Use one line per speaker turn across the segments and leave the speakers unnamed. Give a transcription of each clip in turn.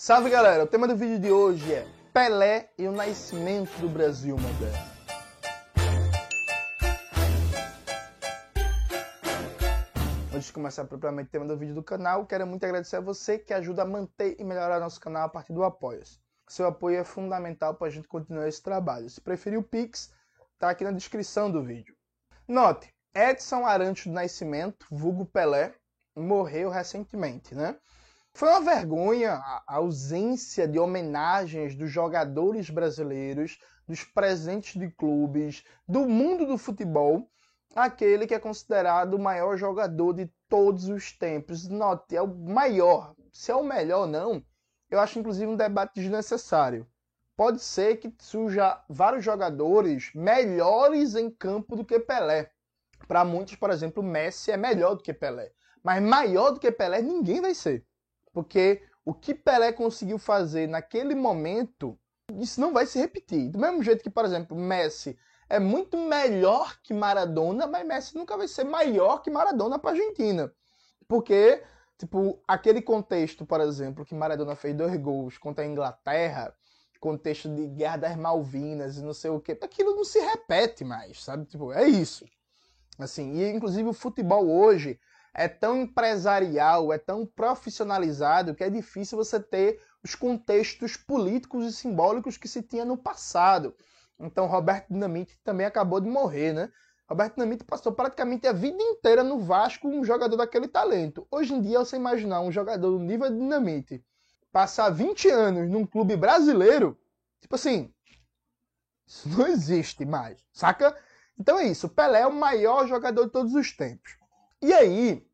Salve galera, o tema do vídeo de hoje é Pelé e o nascimento do Brasil moderno. Antes de começar propriamente o tema do vídeo do canal, quero muito agradecer a você que ajuda a manter e melhorar nosso canal a partir do Apoia-se. Seu apoio é fundamental para a gente continuar esse trabalho. Se preferir o Pix, tá aqui na descrição do vídeo. Note, Edson Arantes do Nascimento, vulgo Pelé, morreu recentemente, né? Foi uma vergonha a ausência de homenagens dos jogadores brasileiros, dos presentes de clubes, do mundo do futebol, aquele que é considerado o maior jogador de todos os tempos. Note, é o maior. Se é o melhor ou não, eu acho inclusive um debate desnecessário. Pode ser que surja vários jogadores melhores em campo do que Pelé. Para muitos, por exemplo, Messi é melhor do que Pelé. Mas maior do que Pelé ninguém vai ser. Porque o que Pelé conseguiu fazer naquele momento, isso não vai se repetir. Do mesmo jeito que, por exemplo, Messi é muito melhor que Maradona, mas Messi nunca vai ser maior que Maradona para Argentina. Porque, tipo, aquele contexto, por exemplo, que Maradona fez dois gols contra a Inglaterra, contexto de Guerra das Malvinas e não sei o que, aquilo não se repete mais, sabe? Tipo, é isso. Assim, e inclusive o futebol hoje é tão empresarial, é tão profissionalizado que é difícil você ter os contextos políticos e simbólicos que se tinha no passado. Então, Roberto Dinamite também acabou de morrer, né? Roberto Dinamite passou praticamente a vida inteira no Vasco, um jogador daquele talento. Hoje em dia, você imaginar um jogador do nível de Dinamite passar 20 anos num clube brasileiro, tipo assim, isso não existe mais, saca? Então é isso, Pelé é o maior jogador de todos os tempos. E aí,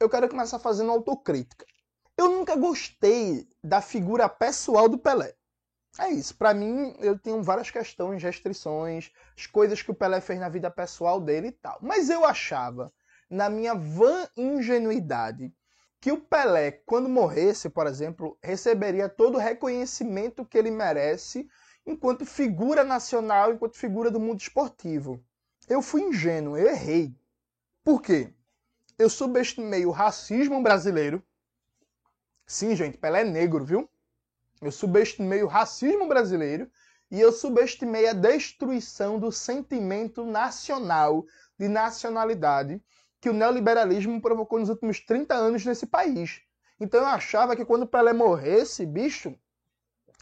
eu quero começar fazendo autocrítica. Eu nunca gostei da figura pessoal do Pelé. É isso. Para mim, eu tenho várias questões, restrições, as coisas que o Pelé fez na vida pessoal dele e tal. Mas eu achava, na minha vã ingenuidade, que o Pelé, quando morresse, por exemplo, receberia todo o reconhecimento que ele merece enquanto figura nacional, enquanto figura do mundo esportivo. Eu fui ingênuo, eu errei. Por quê? Eu subestimei o racismo brasileiro. Sim, gente, Pelé é negro, viu? Eu subestimei o racismo brasileiro e eu subestimei a destruição do sentimento nacional, de nacionalidade, que o neoliberalismo provocou nos últimos 30 anos nesse país. Então eu achava que quando Pelé morresse, bicho,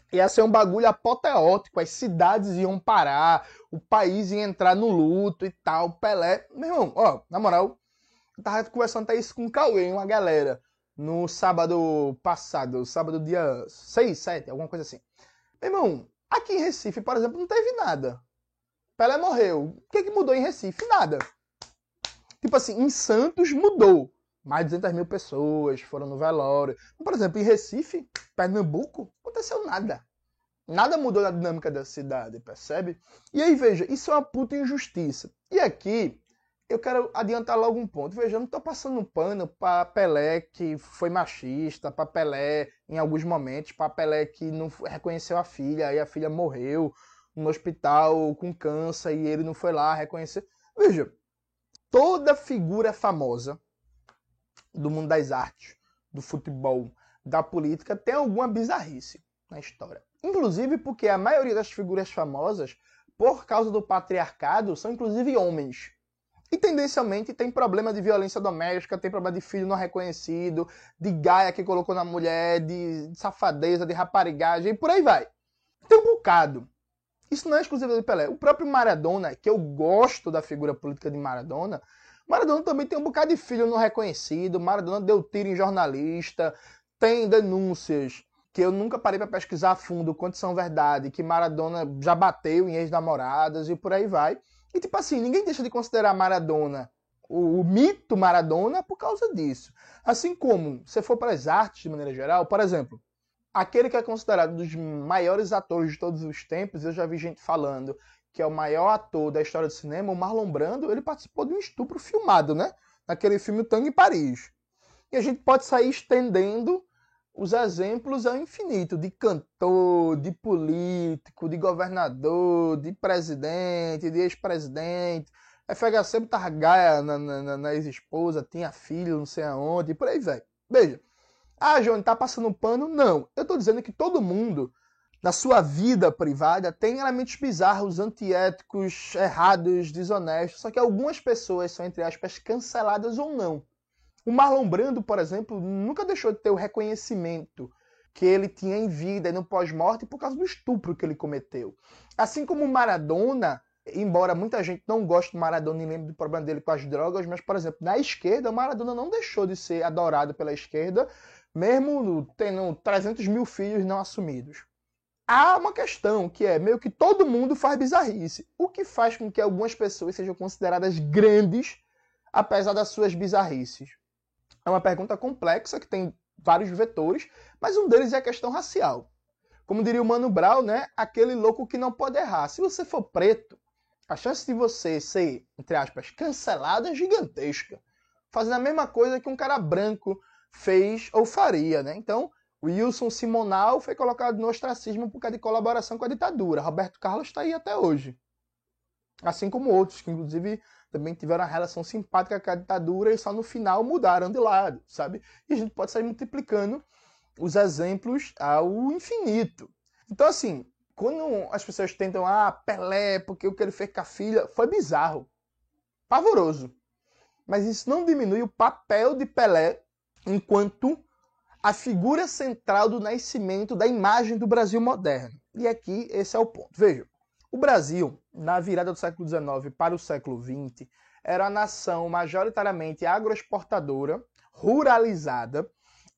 ia ser um bagulho apoteótico, as cidades iam parar, o país ia entrar no luto e tal. Pelé, meu irmão, ó, na moral, eu tava conversando até isso com o Cauê, uma galera, no sábado passado, sábado dia 6, 7, alguma coisa assim. Meu irmão, aqui em Recife, por exemplo, não teve nada. Pelé morreu. O que, que mudou em Recife? Nada. Tipo assim, em Santos mudou. Mais de 200 mil pessoas foram no velório. Por exemplo, em Recife, Pernambuco, aconteceu nada. Nada mudou na dinâmica da cidade, percebe? E aí, veja, isso é uma puta injustiça. E aqui, eu quero adiantar logo um ponto. Veja, eu não estou passando um pano para Pelé que foi machista, para Pelé em alguns momentos, para Pelé que não reconheceu a filha e a filha morreu no hospital com câncer e ele não foi lá reconhecer. Veja, toda figura famosa do mundo das artes, do futebol, da política tem alguma bizarrice na história. Inclusive porque a maioria das figuras famosas, por causa do patriarcado, são inclusive homens. E tendencialmente tem problema de violência doméstica, tem problema de filho não reconhecido, de gaia que colocou na mulher, de safadeza, de raparigagem, e por aí vai. Tem um bocado. Isso não é exclusivo do Pelé. O próprio Maradona, que eu gosto da figura política de Maradona, Maradona também tem um bocado de filho não reconhecido, Maradona deu tiro em jornalista, tem denúncias que eu nunca parei para pesquisar a fundo quanto são verdade, que Maradona já bateu em ex-namoradas e por aí vai. E tipo assim, ninguém deixa de considerar Maradona, o, o mito Maradona, por causa disso. Assim como, se for para as artes de maneira geral, por exemplo, aquele que é considerado um dos maiores atores de todos os tempos, eu já vi gente falando que é o maior ator da história do cinema, o Marlon Brando, ele participou de um estupro filmado, né? Naquele filme Tango em Paris. E a gente pode sair estendendo os exemplos ao infinito de cantor, de político, de governador, de presidente, de ex-presidente. FHC tava gaia na, na, na ex-esposa, tinha filho, não sei aonde, e por aí vai. Veja, Ah, João, tá passando pano? Não. Eu tô dizendo que todo mundo, na sua vida privada, tem elementos bizarros, antiéticos, errados, desonestos. Só que algumas pessoas são, entre aspas, canceladas ou não. O Marlon Brando, por exemplo, nunca deixou de ter o reconhecimento que ele tinha em vida e no pós-morte por causa do estupro que ele cometeu. Assim como Maradona, embora muita gente não goste do Maradona e lembre do problema dele com as drogas, mas, por exemplo, na esquerda, o Maradona não deixou de ser adorado pela esquerda, mesmo tendo 300 mil filhos não assumidos. Há uma questão que é meio que todo mundo faz bizarrice, o que faz com que algumas pessoas sejam consideradas grandes apesar das suas bizarrices. É uma pergunta complexa que tem vários vetores, mas um deles é a questão racial. Como diria o Mano Brown, né? Aquele louco que não pode errar. Se você for preto, a chance de você ser, entre aspas, cancelado é gigantesca. Fazendo a mesma coisa que um cara branco fez ou faria, né? Então, o Wilson Simonal foi colocado no ostracismo por causa de colaboração com a ditadura. Roberto Carlos está aí até hoje. Assim como outros, que inclusive também tiveram uma relação simpática com a ditadura e só no final mudaram de lado, sabe? E a gente pode sair multiplicando os exemplos ao infinito. Então, assim, quando as pessoas tentam, ah, Pelé, porque o que ele fez com a filha, foi bizarro, pavoroso. Mas isso não diminui o papel de Pelé enquanto a figura central do nascimento da imagem do Brasil moderno. E aqui esse é o ponto. Veja, o Brasil, na virada do século XIX para o século XX, era a nação majoritariamente agroexportadora, ruralizada,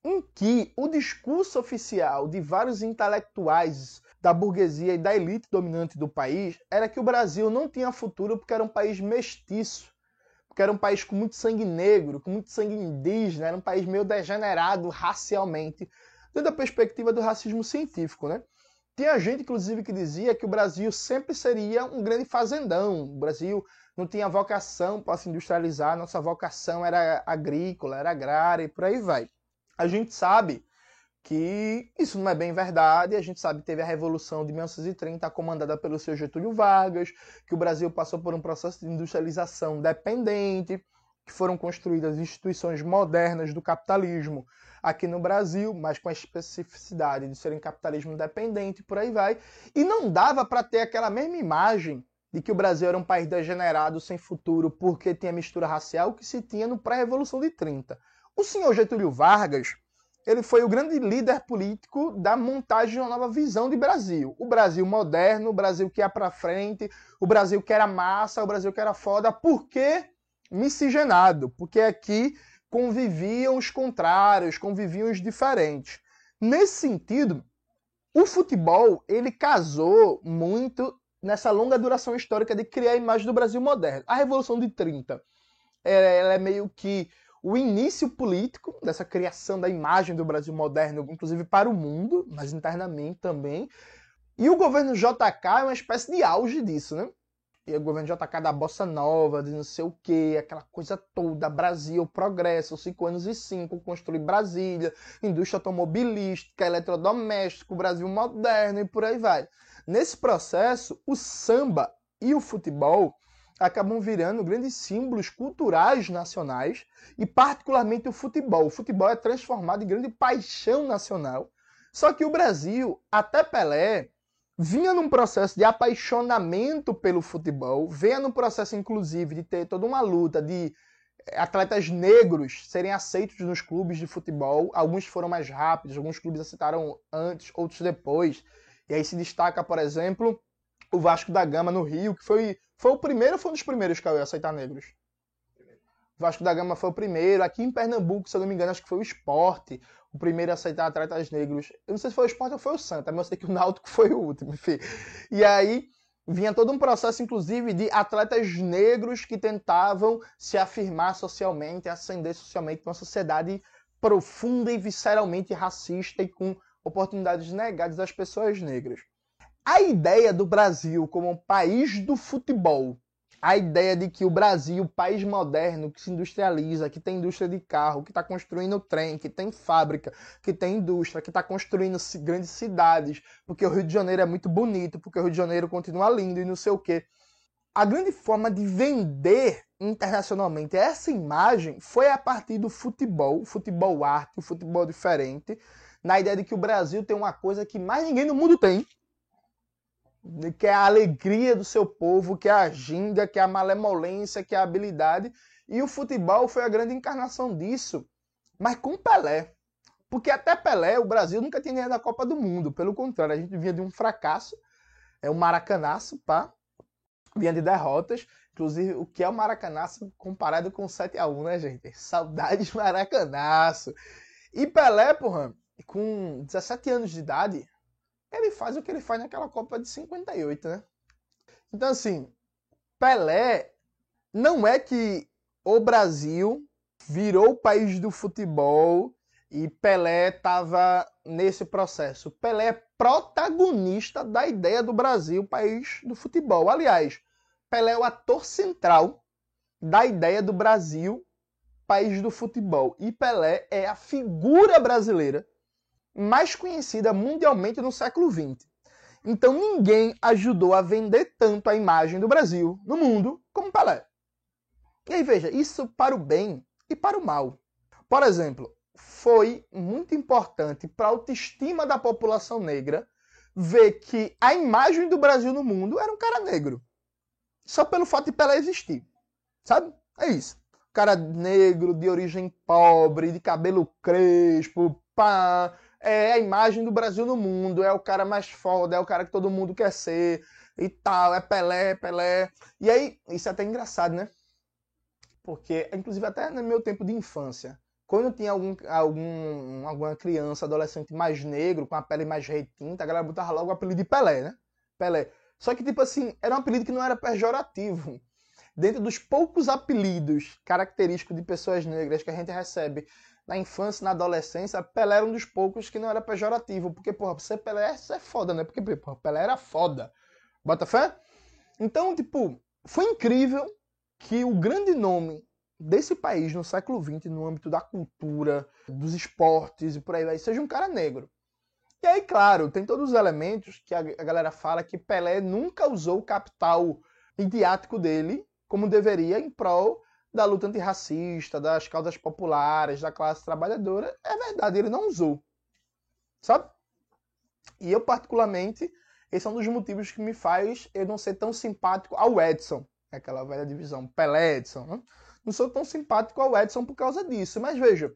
em que o discurso oficial de vários intelectuais da burguesia e da elite dominante do país era que o Brasil não tinha futuro porque era um país mestiço, porque era um país com muito sangue negro, com muito sangue indígena, era um país meio degenerado racialmente, dentro da perspectiva do racismo científico, né? Tinha gente, inclusive, que dizia que o Brasil sempre seria um grande fazendão. O Brasil não tinha vocação para se industrializar, nossa vocação era agrícola, era agrária e por aí vai. A gente sabe que isso não é bem verdade. A gente sabe que teve a Revolução de 1930 comandada pelo seu Getúlio Vargas, que o Brasil passou por um processo de industrialização dependente, que foram construídas instituições modernas do capitalismo aqui no Brasil, mas com a especificidade de serem capitalismo dependente, por aí vai. E não dava para ter aquela mesma imagem de que o Brasil era um país degenerado, sem futuro, porque tinha mistura racial que se tinha no pré-revolução de 30. O senhor Getúlio Vargas, ele foi o grande líder político da montagem de uma nova visão de Brasil. O Brasil moderno, o Brasil que ia para frente, o Brasil que era massa, o Brasil que era foda, porque miscigenado, porque aqui conviviam os contrários, conviviam os diferentes. Nesse sentido, o futebol ele casou muito nessa longa duração histórica de criar a imagem do Brasil moderno. A Revolução de 30 ela é meio que o início político dessa criação da imagem do Brasil moderno, inclusive para o mundo, mas internamente também. E o governo JK é uma espécie de auge disso, né? E o governo JK da Bossa Nova, de não sei o quê, aquela coisa toda, Brasil, progresso, cinco anos e cinco, construir Brasília, indústria automobilística, eletrodoméstico, Brasil moderno e por aí vai. Nesse processo, o samba e o futebol acabam virando grandes símbolos culturais nacionais e particularmente o futebol. O futebol é transformado em grande paixão nacional. Só que o Brasil, até Pelé, vinha num processo de apaixonamento pelo futebol, vinha num processo, inclusive, de ter toda uma luta de eh, atletas negros serem aceitos nos clubes de futebol. Alguns foram mais rápidos, alguns clubes aceitaram antes, outros depois. E aí se destaca, por exemplo, o Vasco da Gama no Rio, que foi, foi o primeiro foi um dos primeiros que a aceitar negros? Vasco da Gama foi o primeiro. Aqui em Pernambuco, se eu não me engano, acho que foi o esporte o primeiro a aceitar atletas negros. Eu não sei se foi o Sport ou foi o Santa, mas eu sei que o Náutico foi o último, enfim. E aí vinha todo um processo, inclusive, de atletas negros que tentavam se afirmar socialmente, ascender socialmente numa sociedade profunda e visceralmente racista e com oportunidades negadas às pessoas negras. A ideia do Brasil como um país do futebol a ideia de que o Brasil, país moderno, que se industrializa, que tem indústria de carro, que está construindo trem, que tem fábrica, que tem indústria, que está construindo grandes cidades, porque o Rio de Janeiro é muito bonito, porque o Rio de Janeiro continua lindo e não sei o quê. a grande forma de vender internacionalmente essa imagem foi a partir do futebol, futebol arte, o futebol diferente, na ideia de que o Brasil tem uma coisa que mais ninguém no mundo tem, que é a alegria do seu povo, que é a ginga, que é a malemolência, que é a habilidade. E o futebol foi a grande encarnação disso, mas com Pelé. Porque até Pelé, o Brasil nunca tinha ganhado da Copa do Mundo. Pelo contrário, a gente vinha de um fracasso, é um maracanaço, pá. Vinha de derrotas. Inclusive, o que é o maracanaço comparado com o 7x1, né, gente? Saudades maracanaço. E Pelé, porra, com 17 anos de idade, ele faz o que ele faz naquela Copa de 58, né? Então, assim, Pelé não é que o Brasil virou o país do futebol e Pelé estava nesse processo. Pelé é protagonista da ideia do Brasil, país do futebol. Aliás, Pelé é o ator central da ideia do Brasil, país do futebol. E Pelé é a figura brasileira mais conhecida mundialmente no século XX. Então ninguém ajudou a vender tanto a imagem do Brasil no mundo como Pelé. E aí veja, isso para o bem e para o mal. Por exemplo, foi muito importante para a autoestima da população negra ver que a imagem do Brasil no mundo era um cara negro. Só pelo fato de Pelé existir. Sabe? É isso. Cara negro, de origem pobre, de cabelo crespo, pá, é a imagem do Brasil no mundo, é o cara mais foda, é o cara que todo mundo quer ser e tal, é Pelé, Pelé. E aí, isso é até engraçado, né? Porque, inclusive, até no meu tempo de infância, quando tinha algum, algum, alguma criança, adolescente mais negro, com a pele mais retinta, a galera botava logo o apelido de Pelé, né? Pelé. Só que, tipo assim, era um apelido que não era pejorativo. Dentro dos poucos apelidos característicos de pessoas negras que a gente recebe na infância, na adolescência, Pelé era um dos poucos que não era pejorativo. Porque, porra, ser Pelé é foda, né? Porque, porra, Pelé era foda. Bota fé? Então, tipo, foi incrível que o grande nome desse país no século XX, no âmbito da cultura, dos esportes e por aí vai, seja um cara negro. E aí, claro, tem todos os elementos que a galera fala que Pelé nunca usou o capital midiático dele como deveria em prol da luta antirracista, das causas populares, da classe trabalhadora. É verdade, ele não usou. Sabe? E eu, particularmente, esse é um dos motivos que me faz eu não ser tão simpático ao Edson, aquela velha divisão, Pelé Edson. Né? Não sou tão simpático ao Edson por causa disso. Mas veja,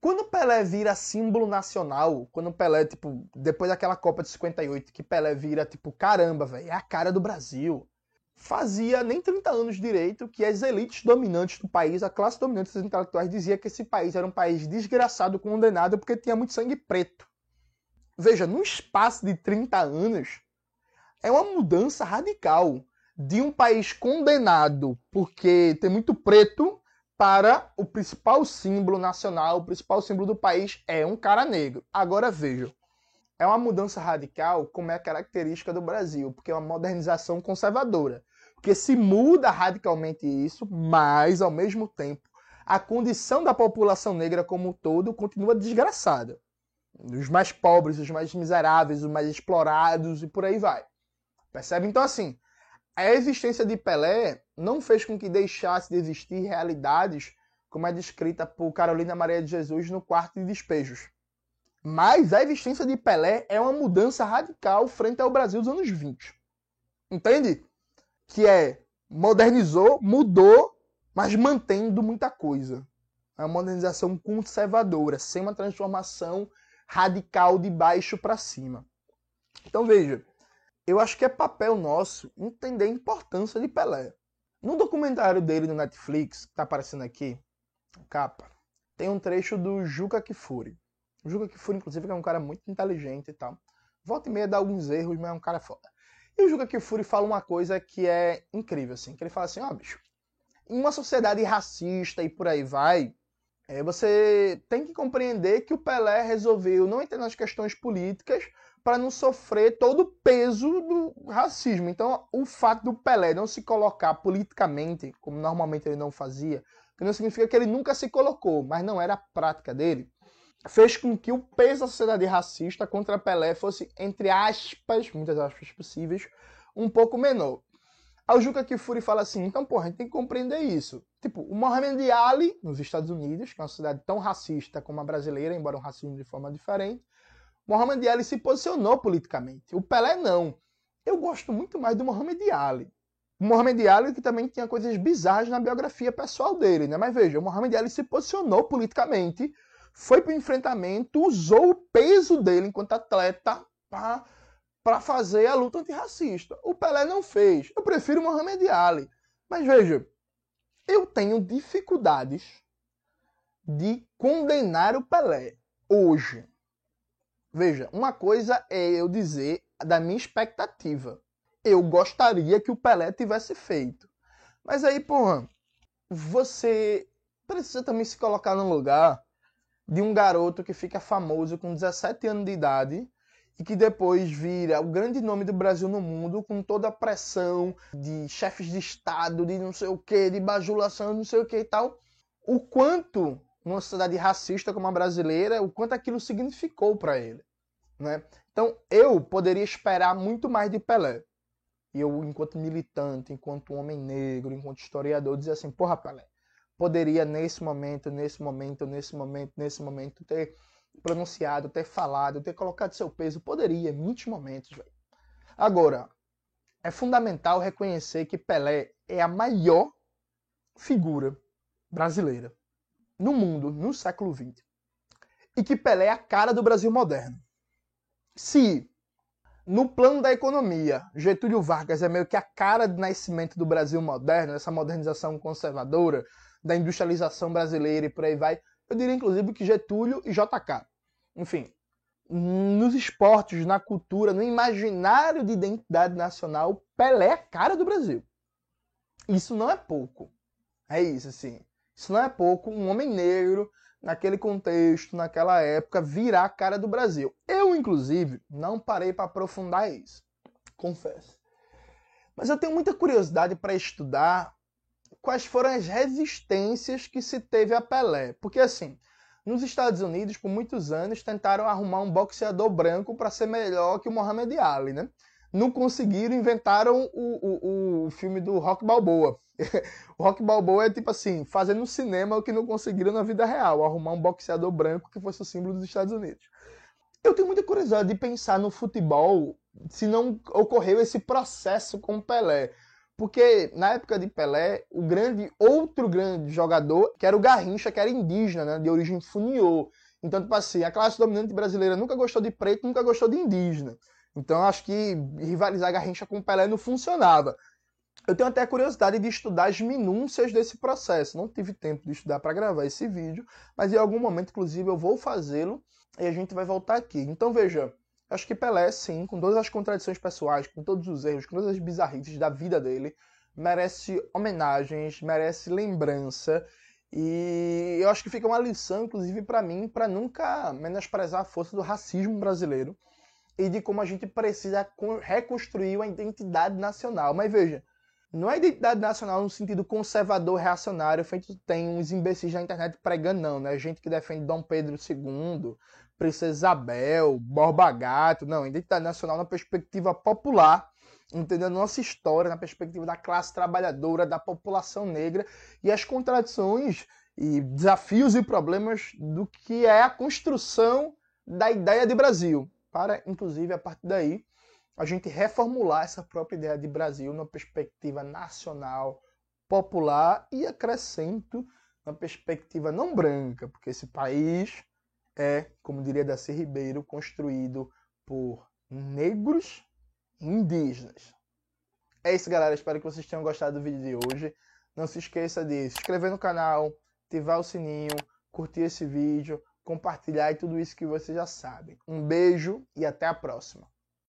quando Pelé vira símbolo nacional, quando Pelé, tipo, depois daquela Copa de 58, que Pelé vira, tipo, caramba, velho, é a cara do Brasil fazia nem 30 anos direito que as elites dominantes do país, a classe dominante dos intelectuais, dizia que esse país era um país desgraçado, condenado, porque tinha muito sangue preto. Veja, num espaço de 30 anos, é uma mudança radical de um país condenado porque tem muito preto para o principal símbolo nacional, o principal símbolo do país é um cara negro. Agora vejam, é uma mudança radical, como é a característica do Brasil, porque é uma modernização conservadora. Porque se muda radicalmente isso, mas ao mesmo tempo a condição da população negra como um todo continua desgraçada. Os mais pobres, os mais miseráveis, os mais explorados e por aí vai. Percebe? Então, assim, a existência de Pelé não fez com que deixasse de existir realidades como é descrita por Carolina Maria de Jesus no Quarto de Despejos. Mas a existência de Pelé é uma mudança radical frente ao Brasil dos anos 20. Entende? Que é modernizou, mudou, mas mantendo muita coisa. É uma modernização conservadora, sem uma transformação radical de baixo para cima. Então veja, eu acho que é papel nosso entender a importância de Pelé. No documentário dele no Netflix, que está aparecendo aqui, capa, tem um trecho do Juca Kifuri. O Juca Kifuri, inclusive, é um cara muito inteligente e tal. Volta e meia dá alguns erros, mas é um cara foda. E o Juca Kifuri fala uma coisa que é incrível, assim. Que ele fala assim, ó, oh, bicho, em uma sociedade racista e por aí vai, é, você tem que compreender que o Pelé resolveu não entrar nas questões políticas para não sofrer todo o peso do racismo. Então, o fato do Pelé não se colocar politicamente, como normalmente ele não fazia, que não significa que ele nunca se colocou, mas não era a prática dele, fez com que o peso da sociedade racista contra Pelé fosse, entre aspas, muitas aspas possíveis, um pouco menor. Aí o Juca Kifuri fala assim, então, porra, a gente tem que compreender isso. Tipo, o Mohamed Ali, nos Estados Unidos, que é uma cidade tão racista como a brasileira, embora um racismo de forma diferente, Mohamed Ali se posicionou politicamente. O Pelé não. Eu gosto muito mais do Mohamed Ali. O Mohamed Ali que também tinha coisas bizarras na biografia pessoal dele, né? Mas veja, o Mohamed Ali se posicionou politicamente, foi para o enfrentamento, usou o peso dele enquanto atleta para fazer a luta antirracista. O Pelé não fez. Eu prefiro Mohamed Ali. Mas veja, eu tenho dificuldades de condenar o Pelé hoje. Veja, uma coisa é eu dizer da minha expectativa. Eu gostaria que o Pelé tivesse feito. Mas aí, porra, você precisa também se colocar no lugar de um garoto que fica famoso com 17 anos de idade e que depois vira o grande nome do Brasil no mundo com toda a pressão de chefes de Estado, de não sei o que, de bajulação, não sei o que e tal. O quanto, numa sociedade racista como a brasileira, o quanto aquilo significou para ele. Né? Então, eu poderia esperar muito mais de Pelé. E eu, enquanto militante, enquanto homem negro, enquanto historiador, dizer assim, porra, Pelé, poderia nesse momento, nesse momento, nesse momento, nesse momento, ter pronunciado, ter falado, ter colocado seu peso, poderia, em muitos momentos. Agora, é fundamental reconhecer que Pelé é a maior figura brasileira no mundo, no século XX. E que Pelé é a cara do Brasil moderno. Se no plano da economia, Getúlio Vargas é meio que a cara de nascimento do Brasil moderno, essa modernização conservadora, da industrialização brasileira e por aí vai, eu diria, inclusive, que Getúlio e JK. Enfim, nos esportes, na cultura, no imaginário de identidade nacional, Pelé é a cara do Brasil. Isso não é pouco. É isso, assim. Isso não é pouco. Um homem negro, naquele contexto, naquela época, virar a cara do Brasil. Eu, inclusive, não parei para aprofundar isso. Confesso. Mas eu tenho muita curiosidade para estudar quais foram as resistências que se teve a Pelé. Porque, assim, nos Estados Unidos, por muitos anos, tentaram arrumar um boxeador branco para ser melhor que o Muhammad Ali, né? Não conseguiram, inventaram o, o, o filme do Rock Balboa. o Rock Balboa é tipo assim, fazendo no cinema o que não conseguiram na vida real, arrumar um boxeador branco que fosse o símbolo dos Estados Unidos. Eu tenho muita curiosidade de pensar no futebol se não ocorreu esse processo com Pelé. Porque na época de Pelé, o grande outro grande jogador, que era o Garrincha, que era indígena, né, de origem funiô. Então, tipo assim, a classe dominante brasileira nunca gostou de preto, nunca gostou de indígena. Então, acho que rivalizar Garrincha com Pelé não funcionava. Eu tenho até curiosidade de estudar as minúcias desse processo. Não tive tempo de estudar para gravar esse vídeo, mas em algum momento, inclusive, eu vou fazê-lo e a gente vai voltar aqui. Então, veja, Acho que Pelé, sim, com todas as contradições pessoais, com todos os erros, com todas as bizarrices da vida dele, merece homenagens, merece lembrança. E eu acho que fica uma lição, inclusive, para mim, para nunca menosprezar a força do racismo brasileiro e de como a gente precisa reconstruir a identidade nacional. Mas veja, não é identidade nacional no sentido conservador, reacionário, feito tem uns imbecis na internet pregando, não, né? Gente que defende Dom Pedro II, Princesa Isabel, Borba Gato, não, identidade nacional na perspectiva popular, entendendo nossa história, na perspectiva da classe trabalhadora, da população negra e as contradições e desafios e problemas do que é a construção da ideia de Brasil, para, inclusive, a partir daí, a gente reformular essa própria ideia de Brasil na perspectiva nacional, popular e acrescento na perspectiva não branca, porque esse país é, como diria Darcy Ribeiro, construído por negros indígenas. É isso, galera. Espero que vocês tenham gostado do vídeo de hoje. Não se esqueça de se inscrever no canal, ativar o sininho, curtir esse vídeo, compartilhar e tudo isso que vocês já sabem. Um beijo e até a próxima.